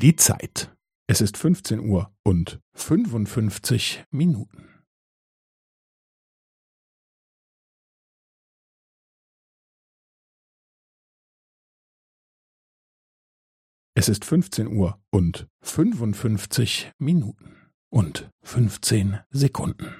Die Zeit. Es ist 15 Uhr und 55 Minuten. Es ist 15 Uhr und 55 Minuten und 15 Sekunden.